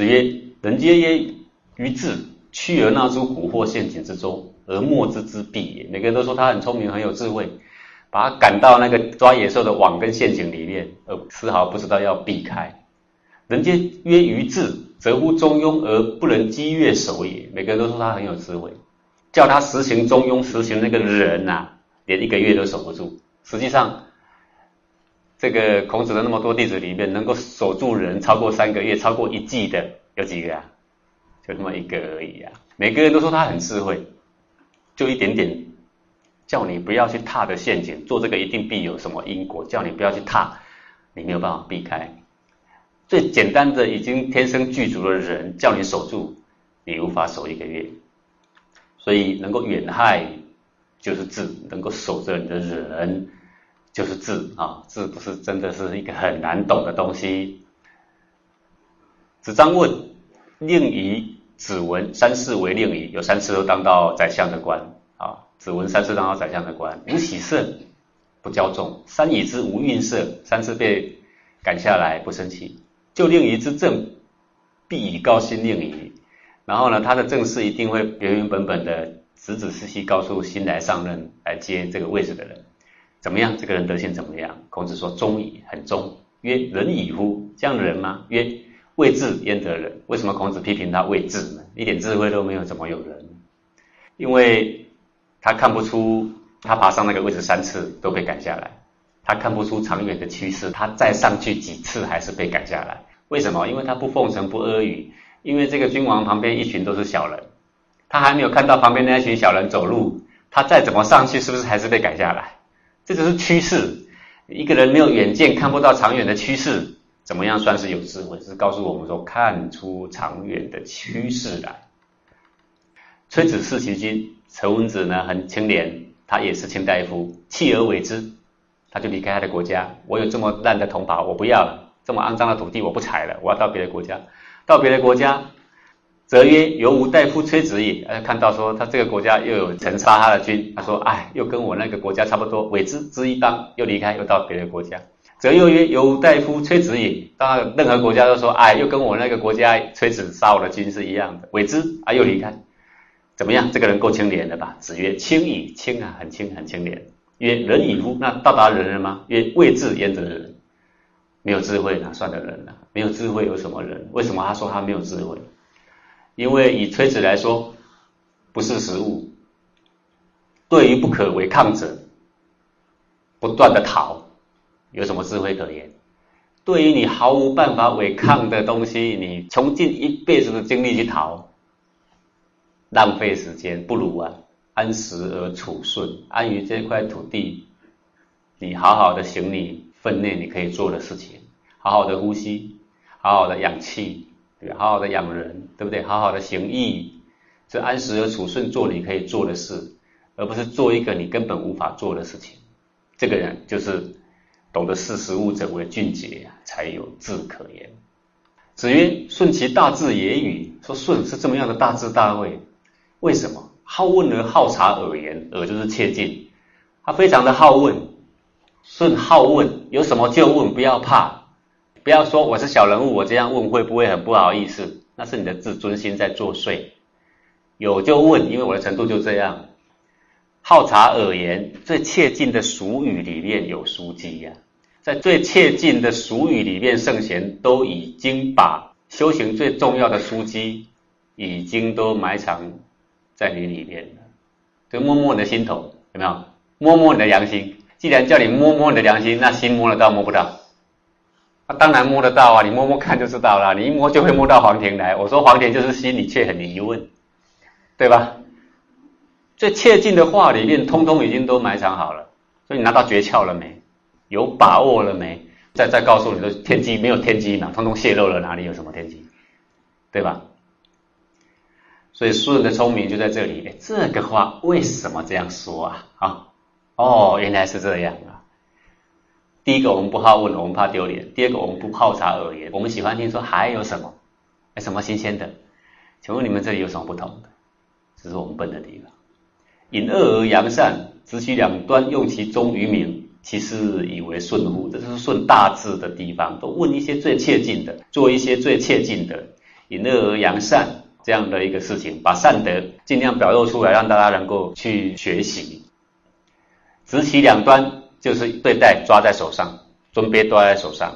子曰：“人皆曰于智，屈而纳诸蛊惑陷阱之中，而莫之之弊也。”每个人都说他很聪明，很有智慧，把他赶到那个抓野兽的网跟陷阱里面，而丝毫不知道要避开。人皆曰于智，则乎中庸而不能积月守也。每个人都说他很有智慧，叫他实行中庸，实行那个人呐，连一个月都守不住。实际上，这个孔子的那么多弟子里面，能够守住人超过三个月、超过一季的有几个啊？就那么一个而已啊！每个人都说他很智慧，就一点点叫你不要去踏的陷阱，做这个一定必有什么因果，叫你不要去踏，你没有办法避开。最简单的，已经天生具足的人，叫你守住，你无法守一个月。所以能够远害就是智，能够守着你的人就是字啊！字不是真的是一个很难懂的东西。子张问令仪、子文三世为令仪，有三次都当到宰相的官啊。子文三次当到宰相的官，无喜色，不骄纵；三以之无愠色，三次被赶下来不生气。就令仪之政，必以高薪令仪。然后呢，他的政事一定会原原本本的、仔仔细细告诉新来上任来接这个位置的人，怎么样？这个人德行怎么样？孔子说忠矣，很忠。曰仁矣乎？这样的人吗？曰未智焉得仁？为什么孔子批评他未智呢？一点智慧都没有，怎么有人？因为他看不出，他爬上那个位置三次都被赶下来，他看不出长远的趋势，他再上去几次还是被赶下来。为什么？因为他不奉承不阿谀，因为这个君王旁边一群都是小人，他还没有看到旁边那群小人走路，他再怎么上去，是不是还是被赶下来？这就是趋势。一个人没有远见，看不到长远的趋势，怎么样算是有智慧？是告诉我们说，看出长远的趋势来。崔子弑其君，陈文子呢很清廉，他也是卿大夫，弃而为之，他就离开他的国家。我有这么烂的同袍，我不要了。这么肮脏的土地我不采了，我要到别的国家。到别的国家，则曰：“犹吾大夫崔子也。”呃，看到说他这个国家又有臣杀他的君，他说：“哎，又跟我那个国家差不多。”委之之一当，又离开，又到别的国家。则又曰：“犹吾大夫崔子也。”当然，任何国家都说：“哎，又跟我那个国家崔子杀我的君是一样的。”委之啊，又离开。怎么样？这个人够清廉的吧？子曰：“清矣，清啊，很清，很清廉。”曰：“仁矣乎？那到达仁了吗？”曰：“未至焉得仁？”没有智慧哪算的人呢？没有智慧有什么人？为什么他说他没有智慧？因为以崔子来说，不是食物。对于不可违抗者，不断的逃，有什么智慧可言？对于你毫无办法违抗的东西，你穷尽一辈子的精力去逃，浪费时间，不如啊安时而处顺，安于这块土地，你好好的行你。分内你可以做的事情，好好的呼吸，好好的养气，对好好的养人，对不对？好好的行义，这安时而处顺做你可以做的事，而不是做一个你根本无法做的事情。这个人就是懂得视时务者为俊杰，才有志可言。子曰：“顺其大志也与？”说顺是这么样的大智大慧，为什么？好问而好察耳言，耳就是切近，他非常的好问。顺好问，有什么就问，不要怕，不要说我是小人物，我这样问会不会很不好意思？那是你的自尊心在作祟。有就问，因为我的程度就这样。好茶而言，最切近的俗语里面有书机呀，在最切近的俗语里面，圣贤都已经把修行最重要的书籍已经都埋藏在你里面了。就摸摸你的心头，有没有？摸摸你的良心。既然叫你摸摸你的良心，那心摸得到摸不到？当然摸得到啊！你摸摸看就知道了。你一摸就会摸到黄庭来。我说黄庭就是心里却很疑问，对吧？最切近的话里面，通通已经都埋藏好了。所以你拿到诀窍了没？有把握了没？再再告诉你的天机没有天机嘛？通通泄露了，哪里有什么天机？对吧？所以书人的聪明就在这里。这个话为什么这样说啊？啊？哦，原来是这样！第一个，我们不好问，我们怕丢脸；第二个，我们不好察耳言，我们喜欢听说还有什么，什么新鲜的？请问你们这里有什么不同的？这是我们笨的地方。引恶而扬善，只取两端，用其中于民，其实以为顺乎？这就是顺大智的地方。都问一些最切近的，做一些最切近的，引恶而扬善这样的一个事情，把善德尽量表露出来，让大家能够去学习。执其两端就是对待抓在手上，尊卑抓在手上，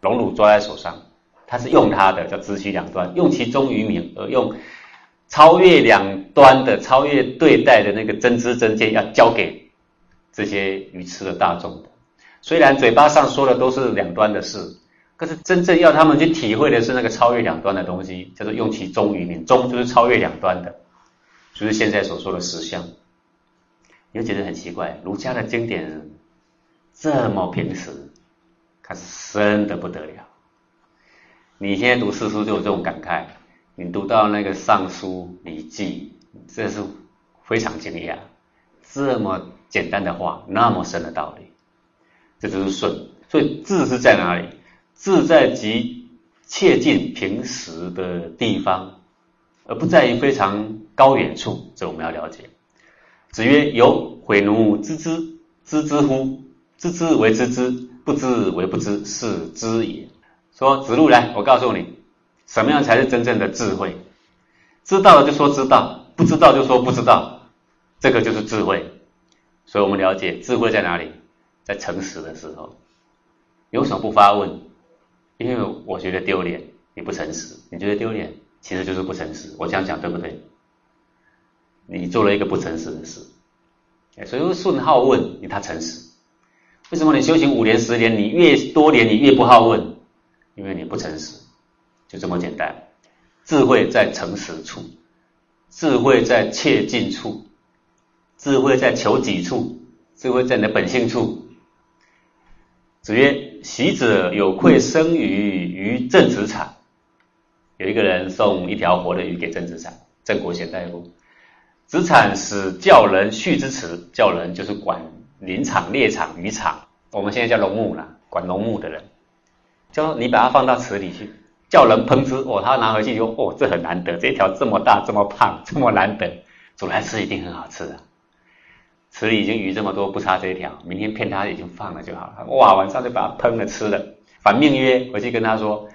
荣辱抓在手上，他是用他的叫知其两端，用其中于民，而用超越两端的、超越对待的那个真知真见，要交给这些愚痴的大众的。虽然嘴巴上说的都是两端的事，可是真正要他们去体会的是那个超越两端的东西，叫做用其中于民。中就是超越两端的，就是现在所说的实相。你会觉得很奇怪，儒家的经典这么平实，可是深的不得了。你现在读四书就有这种感慨，你读到那个《尚书》《礼记》，这是非常惊讶，这么简单的话，那么深的道理，这就是顺。所以智是在哪里？智在即切近平时的地方，而不在于非常高远处。这我们要了解。子曰：“有悔奴知之，知之乎？知之为知之，不知为不知，是知也。”说子路来，我告诉你，什么样才是真正的智慧？知道了就说知道，不知道就说不知道，这个就是智慧。所以我们了解智慧在哪里，在诚实的时候。有什么不发问？因为我觉得丢脸，你不诚实；你觉得丢脸，其实就是不诚实。我这样讲对不对？你做了一个不诚实的事，所以顺好问，你他诚实。为什么你修行五年十年，你越多年你越不好问？因为你不诚实，就这么简单。智慧在诚实处，智慧在切近处，智慧在求己处，智慧在你的本性处。子曰：“习者有愧生于于郑子产。”有一个人送一条活的鱼给郑子产，郑国贤大夫。子产使教人畜之池，教人就是管林场、猎场、渔场，我们现在叫农牧了，管农牧的人，叫你把它放到池里去，叫人烹之，哦，他拿回去说，哦，这很难得，这条这么大、这么胖、这么难得，煮来吃一定很好吃的。池里已经鱼这么多，不差这一条，明天骗他已经放了就好了。哇，晚上就把它烹了吃了。反命曰，回去跟他说。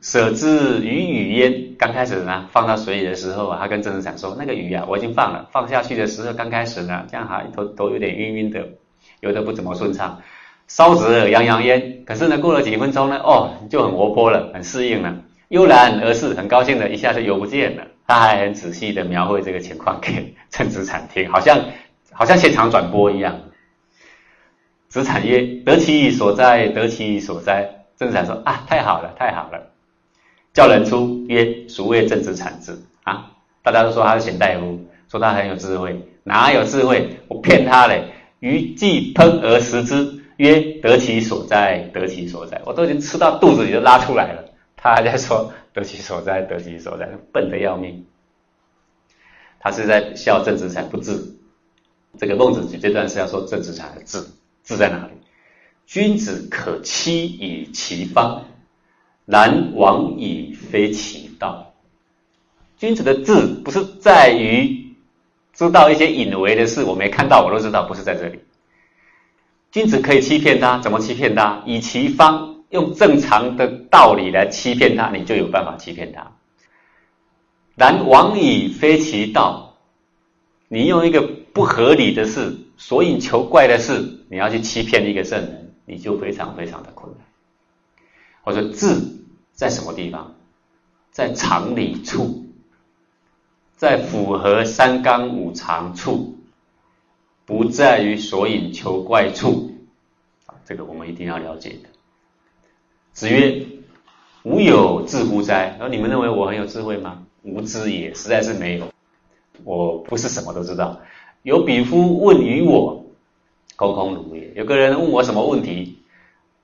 舍之鱼与焉。刚开始呢，放到水里的时候啊，他跟郑子产说：“那个鱼啊，我已经放了。放下去的时候，刚开始呢，这样还都都有点晕晕的，游的不怎么顺畅。烧子洋洋焉。可是呢，过了几分钟呢，哦，就很活泼了，很适应了，悠然而逝，很高兴的，一下就游不见了。他还很仔细的描绘这个情况 给郑子产听，好像好像现场转播一样。子产曰：得其所在，得其所在。郑子产说：啊，太好了，太好了。叫人出曰：“孰谓正直产智啊？”大家都说他是贤大夫，说他很有智慧，哪有智慧？我骗他嘞！鱼既烹而食之，曰：“得其所在，得其所在。”我都已经吃到肚子里，都拉出来了，他还在说“得其所在，得其所在”，笨的要命。他是在笑郑子产不智。这个孟子举这段是要说郑子产的智，智在哪里？君子可欺以其方。然往矣，非其道。君子的智不是在于知道一些隐微的事，我没看到，我都知道，不是在这里。君子可以欺骗他，怎么欺骗他？以其方，用正常的道理来欺骗他，你就有办法欺骗他。然往矣，非其道。你用一个不合理的事，所以求怪的事，你要去欺骗一个圣人，你就非常非常的困难。或者智。在什么地方？在常理处，在符合三纲五常处，不在于所引求怪处。啊，这个我们一定要了解的。子曰：“吾有智乎哉？”然后你们认为我很有智慧吗？无知也，实在是没有。我不是什么都知道。有比夫问于我，空空如也。有个人问我什么问题，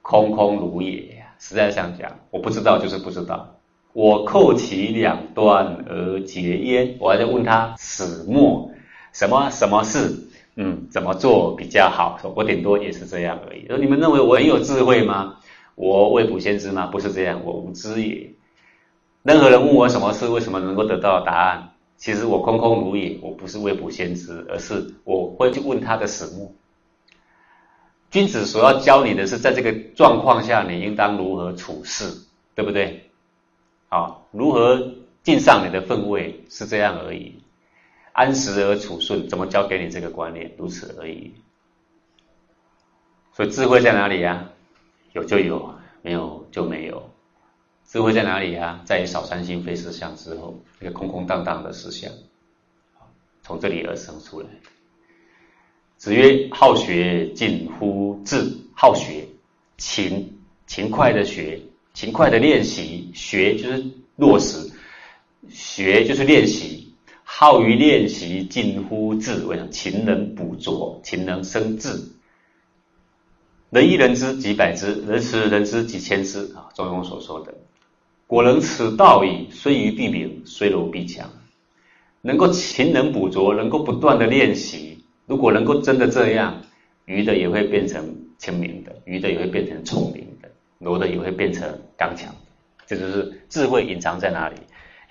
空空如也。实在上讲，我不知道就是不知道。我扣其两端而结焉，我还在问他始末，什么什么事，嗯，怎么做比较好？我顶多也是这样而已。说你们认为我很有智慧吗？我未卜先知吗？不是这样，我无知也。任何人问我什么事，为什么能够得到答案？其实我空空如也，我不是未卜先知，而是我会去问他的始末。君子所要教你的是，在这个状况下，你应当如何处事，对不对？啊，如何敬上你的分位是这样而已，安时而处顺，怎么教给你这个观念，如此而已。所以智慧在哪里呀？有就有，没有就没有。智慧在哪里呀？在于少三心非思相之后，一个空空荡荡的思想，从这里而生出来。子曰：“好学近乎智。”好学，勤勤快的学，勤快的练习，学就是落实，学就是练习。好于练习，近乎智。我想？勤能补拙，勤能生智。人一人知几百之，人十人知几千之啊！中庸所说的，果能此道矣。虽愚必明，虽柔必强。能够勤能补拙，能够不断的练习。如果能够真的这样，愚的也会变成。聪明的，愚的也会变成聪明的，柔的也会变成刚强。这就是智慧隐藏在哪里？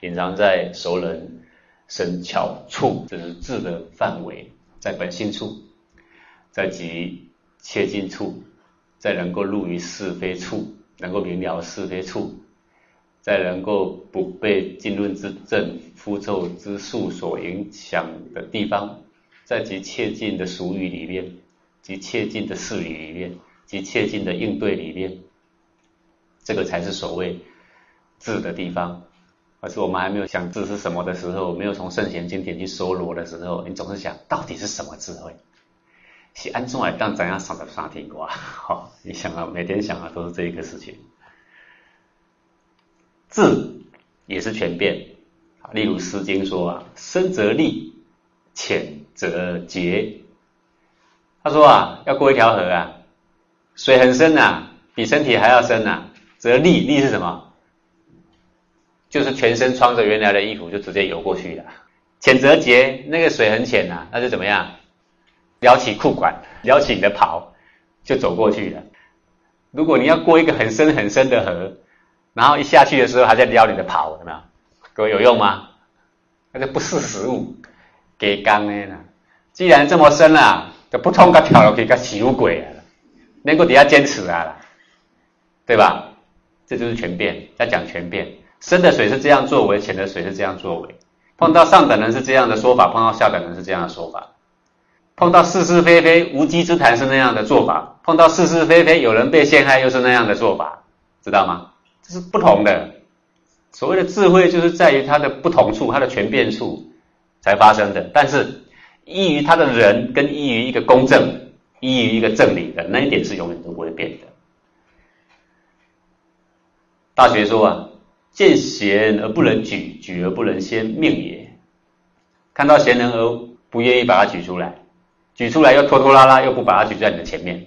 隐藏在熟人生巧处，这是智的范围，在本性处，在即切近处，在能够入于是非处，能够明了是非处，在能够不被经论之正、符咒之术所影响的地方，在即切近的俗语里面。及切近的事理里面，及切近的应对里面，这个才是所谓智的地方。而是我们还没有想智是什么的时候，没有从圣贤经典去搜罗的时候，你总是想到底是什么智慧？是安中来当怎样上的沙听瓜？好，你想啊，每天想啊，都是这一个事情。智也是全变。例如《诗经》说啊：“深则利，浅则竭。”他说啊，要过一条河啊，水很深呐，比身体还要深呐。则利，利是什么？就是全身穿着原来的衣服就直接游过去了。浅则竭，那个水很浅呐，那就怎么样？撩起裤管，撩起你的袍，就走过去了。如果你要过一个很深很深的河，然后一下去的时候还在撩你的袍，有没有？各位有用吗？那就不是食物，给刚的既然这么深了。不通，他跳楼去，他起鬼了，能够底下坚持啊，对吧？这就是全变，在讲全变。深的水是这样作为，浅的水是这样作为。碰到上等人是这样的说法，碰到下等人是这样的说法。碰到是是非非、无稽之谈是那样的做法，碰到是是非非、有人被陷害又是那样的做法，知道吗？这是不同的。所谓的智慧，就是在于它的不同处，它的全变处才发生的。但是。依于他的人，跟依于一个公正，依于一个正理的那一点是永远都不会变的。大学说啊，见贤而不能举，举而不能先，命也。看到贤人而不愿意把他举出来，举出来又拖拖拉拉，又不把他举在你的前面。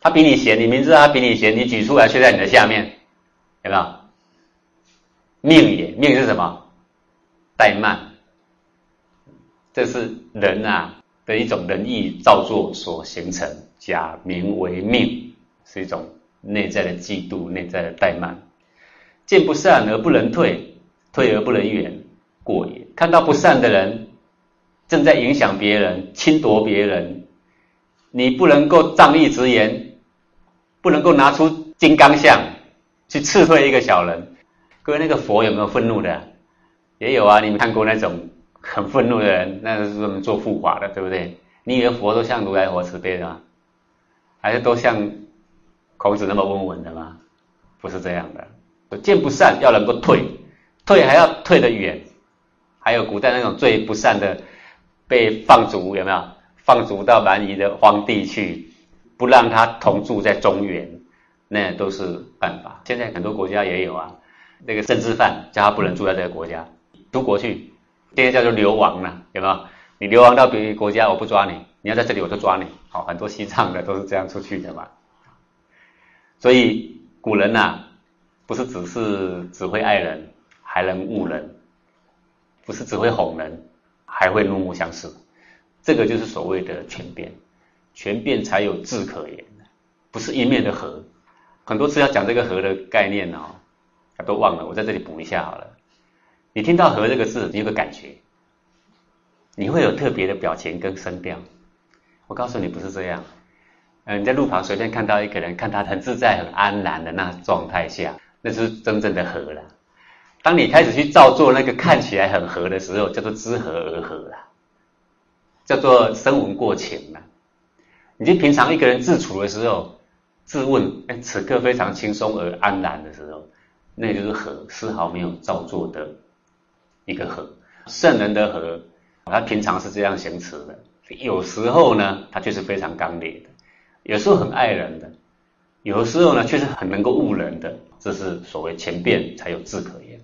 他比你贤，你明知道他比你贤，你举出来却在你的下面，有没有？命也，命是什么？怠慢。这是人啊的一种仁义造作所形成，假名为命，是一种内在的嫉妒、内在的怠慢。见不善而不能退，退而不能远，过也。看到不善的人正在影响别人、侵夺别人，你不能够仗义直言，不能够拿出金刚相去斥退一个小人。各位，那个佛有没有愤怒的？也有啊，你们看过那种？很愤怒的人，那是专门做护法的，对不对？你以为佛都像如来佛慈悲的吗？还是都像孔子那么温文的吗？不是这样的。见不善要能够退，退还要退得远。还有古代那种最不善的，被放逐有没有？放逐到蛮夷的荒地去，不让他同住在中原，那都是办法。现在很多国家也有啊，那个政治犯叫他不能住在这个国家，出国去。这个叫做流亡呢，有没有？你流亡到别的国家，我不抓你；你要在这里，我就抓你。好，很多西藏的都是这样出去的嘛。所以古人呐，不是只是只会爱人，还能误人；不是只会哄人，还会怒目相视。这个就是所谓的全变，全变才有智可言不是一面的和。很多次要讲这个和的概念哦，都忘了，我在这里补一下好了。你听到“和”这个字，你有个感觉，你会有特别的表情跟声调。我告诉你，不是这样。嗯，你在路旁随便看到一个人，看他很自在、很安然的那状态下，那是真正的和了。当你开始去照做那个看起来很和的时候，叫做知和而和了，叫做声闻过情了。你就平常一个人自处的时候，自问，哎，此刻非常轻松而安然的时候，那就是和，丝毫没有造作的一个和。圣人的和，他平常是这样行持的，有时候呢，他却是非常刚烈的，有时候很爱人的，有时候呢，却是很能够悟人的，这是所谓前变才有智可言。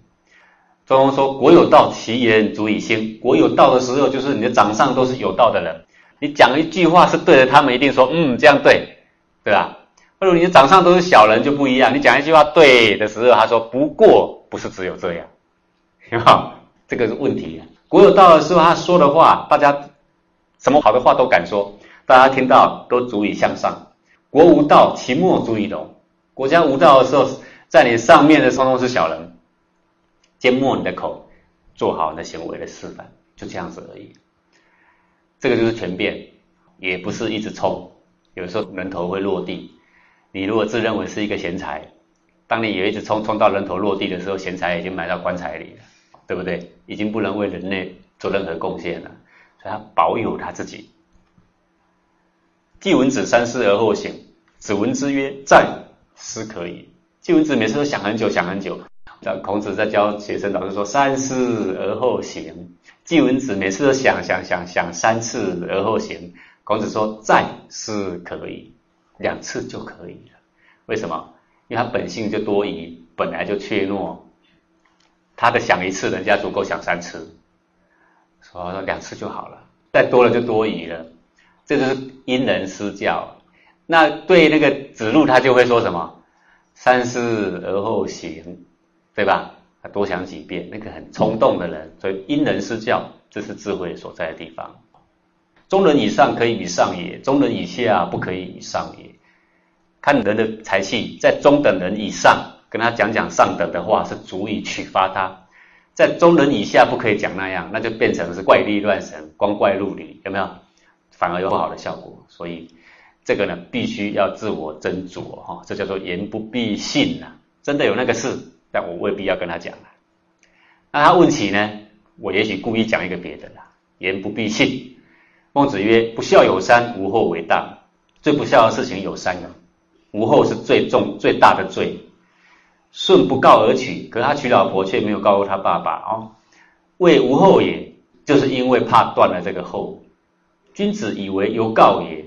庄公说：“国有道，其言足以兴。”国有道的时候，就是你的掌上都是有道的人。你讲一句话是对的，他们一定说：“嗯，这样对，对吧？”或者你的掌上都是小人就不一样。你讲一句话对的时候，他说：“不过不是只有这样，是吧？”这个问题。国有道的时候，他说的话，大家什么好的话都敢说，大家听到都足以向上。国无道，其莫足以容。国家无道的时候，在你上面的通通是小人。缄默你的口，做好你的行为的示范，就这样子而已。这个就是全变，也不是一直冲，有时候人头会落地。你如果自认为是一个贤才，当你也一直冲冲到人头落地的时候，贤才已经埋到棺材里了，对不对？已经不能为人类做任何贡献了，所以他保有他自己。季文子三思而后行，子闻之曰：“在，思可以。”季文子每次都想很久，想很久。孔子在教学生，老师说：“三思而后行。”季文子每次都想想想想三次而后行。孔子说：“再思可以，两次就可以了。为什么？因为他本性就多疑，本来就怯懦。他的想一次，人家足够想三次，说两次就好了。再多了就多疑了。这就是因人施教。那对那个子路，他就会说什么？三思而后行。”对吧？他多想几遍，那个很冲动的人，所以因人施教，这是智慧所在的地方。中人以上可以以上也，中人以下不可以以上也。看人的才气，在中等人以上，跟他讲讲上等的话，是足以启发他；在中人以下，不可以讲那样，那就变成是怪力乱神、光怪陆离，有没有？反而有不好的效果。所以这个呢，必须要自我斟酌哈，这叫做言不必信呐，真的有那个事。但我未必要跟他讲了。那他问起呢，我也许故意讲一个别的啦。言不必信。孟子曰：“不孝有三，无后为大。”最不孝的事情有三个，无后是最重最大的罪。舜不告而娶，可他娶老婆却没有告诉他爸爸哦，为无后也，就是因为怕断了这个后。君子以为有告也。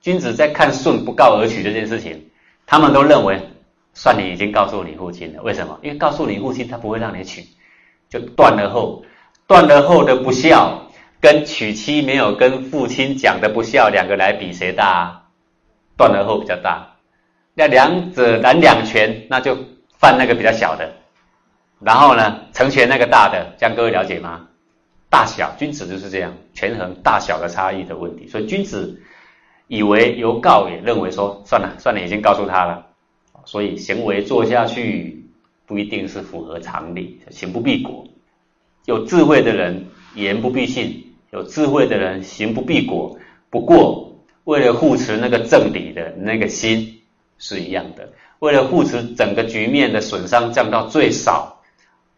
君子在看舜不告而娶这件事情，他们都认为。算你已经告诉你父亲了，为什么？因为告诉你父亲，他不会让你娶，就断了后，断了后的不孝，跟娶妻没有跟父亲讲的不孝，两个来比谁大？啊断了后比较大，那两者难两全，那就犯那个比较小的，然后呢，成全那个大的，这样各位了解吗？大小，君子就是这样，权衡大小的差异的问题，所以君子以为由告也，认为说算了算了，已经告诉他了。所以行为做下去不一定是符合常理，行不必果。有智慧的人言不必信，有智慧的人行不必果。不过为了护持那个正理的那个心是一样的，为了护持整个局面的损伤降到最少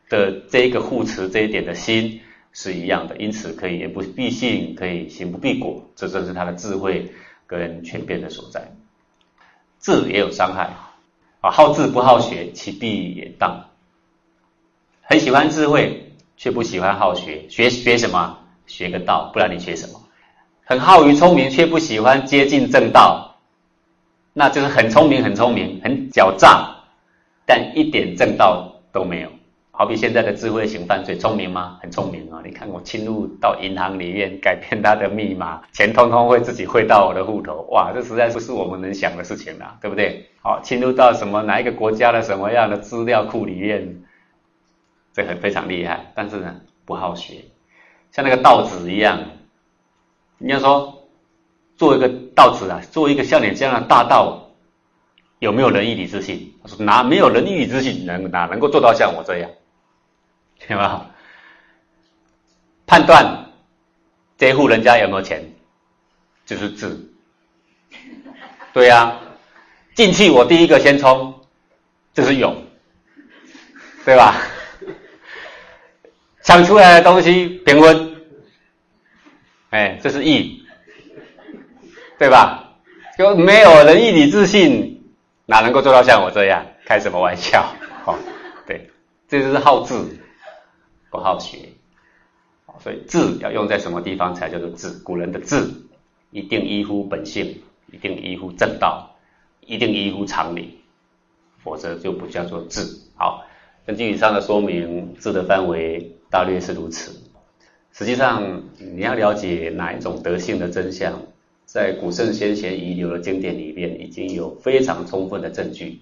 的这一个护持这一点的心是一样的，因此可以言不必信，可以行不必果，这正是他的智慧跟权变的所在。智也有伤害。啊，好智不好学，其必也当。很喜欢智慧，却不喜欢好学。学学什么？学个道，不然你学什么？很好于聪明，却不喜欢接近正道，那就是很聪明，很聪明，很狡诈，但一点正道都没有。好比现在的智慧型犯罪，聪明吗？很聪明啊！你看我侵入到银行里面，改变他的密码，钱通通会自己汇到我的户头。哇，这实在不是我们能想的事情啦，对不对？好，侵入到什么哪一个国家的什么样的资料库里面，这很非常厉害。但是呢，不好学，像那个道子一样。你要说做一个道子啊，做一个像你这样的大道，有没有仁义礼智信？他说哪没有仁义礼智信，能哪能够做到像我这样？对吧？判断这户人家有没有钱，就是智。对呀，进去我第一个先冲，就是勇，对吧？想出来的东西平分，哎，这是义，对吧？就没有仁义礼智信，哪能够做到像我这样？开什么玩笑？哦，对，这就是好智，不好学。所以智要用在什么地方才叫做智？古人的智，一定依乎本性，一定依乎正道，一定依乎常理，否则就不叫做智。好，根据以上的说明，智的范围大略是如此。实际上，你要了解哪一种德性的真相，在古圣先贤遗留的经典里面，已经有非常充分的证据。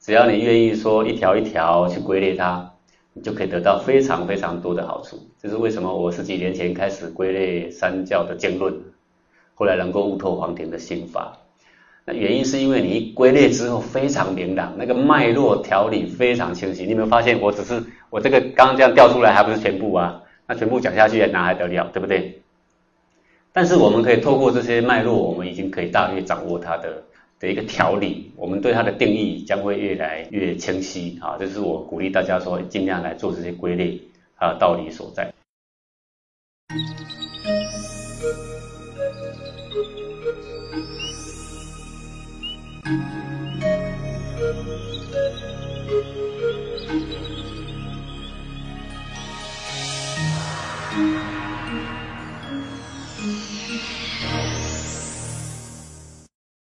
只要你愿意说一条一条去归类它。你就可以得到非常非常多的好处。这是为什么我十几年前开始归类三教的经论，后来能够悟透黄庭的心法。那原因是因为你一归类之后非常明朗，那个脉络条理非常清晰。你有没有发现？我只是我这个刚刚这样调出来还不是全部啊？那全部讲下去哪还得了，对不对？但是我们可以透过这些脉络，我们已经可以大约掌握它的。的一个条理，我们对它的定义将会越来越清晰啊！这是我鼓励大家说，尽量来做这些归类啊道理所在。